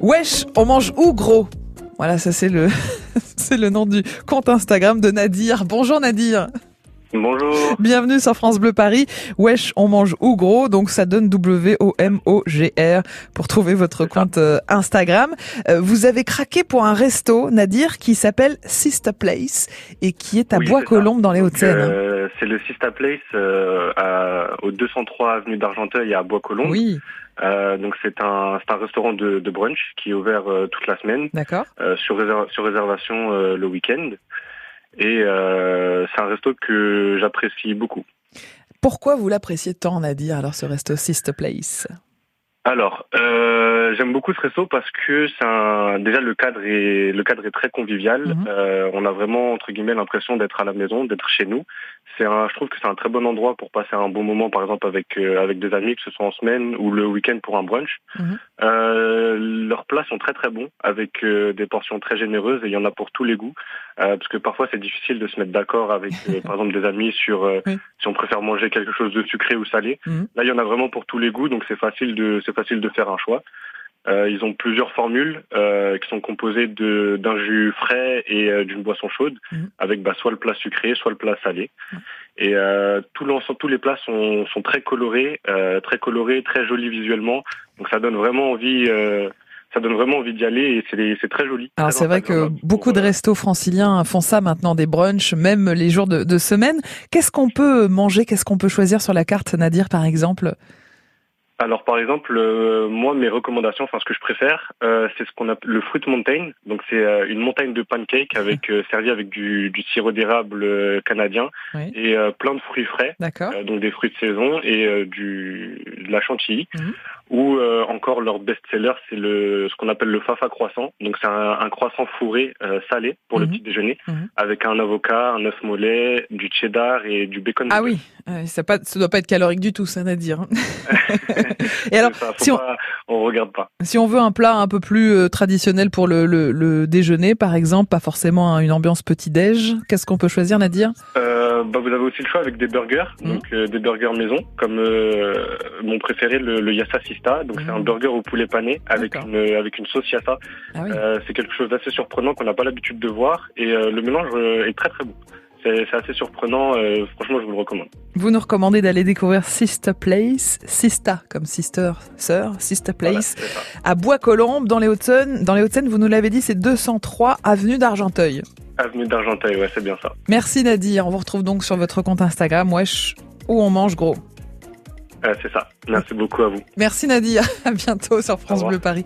Wesh, on mange où gros? Voilà, ça c'est le c'est le nom du compte Instagram de Nadir. Bonjour Nadir. Bonjour. Bienvenue sur France Bleu Paris. Wesh, on mange où gros? Donc ça donne W-O-M-O-G-R pour trouver votre compte euh, Instagram. Euh, vous avez craqué pour un resto, Nadir, qui s'appelle Sister Place et qui est à Oui, Bois-Colombes dans les Hauts-de-Seine. C'est le Sista Place euh, à- au 203 avenue d'Argenteuil à Bois-Colombes. Oui, Euh, donc c'est un restaurant de, de brunch qui est ouvert euh, toute la semaine d'accord. sur réser- sur réservation le week-end. Et c'est un resto que j'apprécie beaucoup. Pourquoi vous l'appréciez tant, Nadir, alors ce resto Sister Place? Alors, euh, j'aime beaucoup ce resto parce que c'est un, déjà le cadre est le cadre est très convivial. Mhm. Euh, on a vraiment entre guillemets l'impression d'être à la maison, d'être chez nous. C'est un, je trouve que c'est un très bon endroit pour passer un bon moment, par exemple avec euh, avec des amis, que ce soit en semaine ou le week-end pour un brunch. Mhm. Euh, leurs plats sont très très bons, avec euh, des portions très généreuses et il y en a pour tous les goûts. Euh, parce que parfois c'est difficile de se mettre d'accord avec euh, par exemple des amis sur euh, Oui. si on préfère manger quelque chose de sucré ou salé. Mhm. Là, il y en a vraiment pour tous les goûts, donc c'est facile de c'est facile de faire un choix. Euh, ils ont plusieurs formules euh, qui sont composées de d'un jus frais et euh, d'une boisson chaude, Mhm. avec bah, soit le plat sucré, soit le plat salé. Mhm. Et euh, tout l'ensemble, tous les plats sont, sont très colorés, euh, très colorés, très jolis visuellement. Donc ça donne vraiment envie, euh, ça donne vraiment envie d'y aller et c'est c'est très joli. Alors c'est vrai que beaucoup de restos franciliens font ça maintenant, des brunchs, même les jours de, de semaine. Qu'est-ce qu'on peut manger Qu'est-ce qu'on peut choisir sur la carte, Nadir, par exemple? Alors par exemple, euh, moi mes recommandations, enfin ce que je préfère, euh, c'est ce qu'on appelle le fruit mountain. Donc c'est euh, une montagne de pancakes avec euh, servi avec du, du sirop d'érable euh, canadien Oui. et euh, plein de fruits frais, D'accord. donc des fruits de saison et euh, du de la chantilly. Mhm. Ou euh, encore leur best-seller, c'est le ce qu'on appelle le fafa croissant. Donc c'est un, un croissant fourré euh, salé pour le Mhm. petit déjeuner, Mhm. avec un avocat, un œuf mollet, du cheddar et du bacon. Ah oui, ça, pas, ça doit pas être calorique du tout, ça, Nadir. Et alors, Ça, si on- pas- on regarde pas. si on veut un plat un peu plus euh, traditionnel pour le, le, le déjeuner, par exemple, pas forcément une ambiance petit-déj, qu'est-ce qu'on peut choisir, Nadir Euh, bah, vous avez aussi le choix avec des burgers, Mhm. donc euh, des burgers maison, comme euh, mon préféré, le, le Yassa Sista. Donc c'est un burger au poulet pané avec une avec une sauce Yassa. Ah oui. C'est quelque chose d'assez surprenant qu'on n'a pas l'habitude de voir et le mélange est très très bon. C'est assez surprenant. euh, franchement, je vous le recommande. Vous nous recommandez d'aller découvrir Sister Place, Sista comme sister, sœur, Sister Place, à Bois-Colombes, dans les Hauts-de-Seine. Dans les Hauts-de-Seine, vous nous l'avez dit, c'est 203 avenue d'Argenteuil. Avenue d'Argenteuil, ouais, c'est bien ça. Merci Nadir. On vous retrouve donc sur votre compte Instagram, wesh, où on mange gros. Euh, c'est ça. Merci beaucoup à vous. Merci Nadir. À bientôt sur France. Bleu Paris.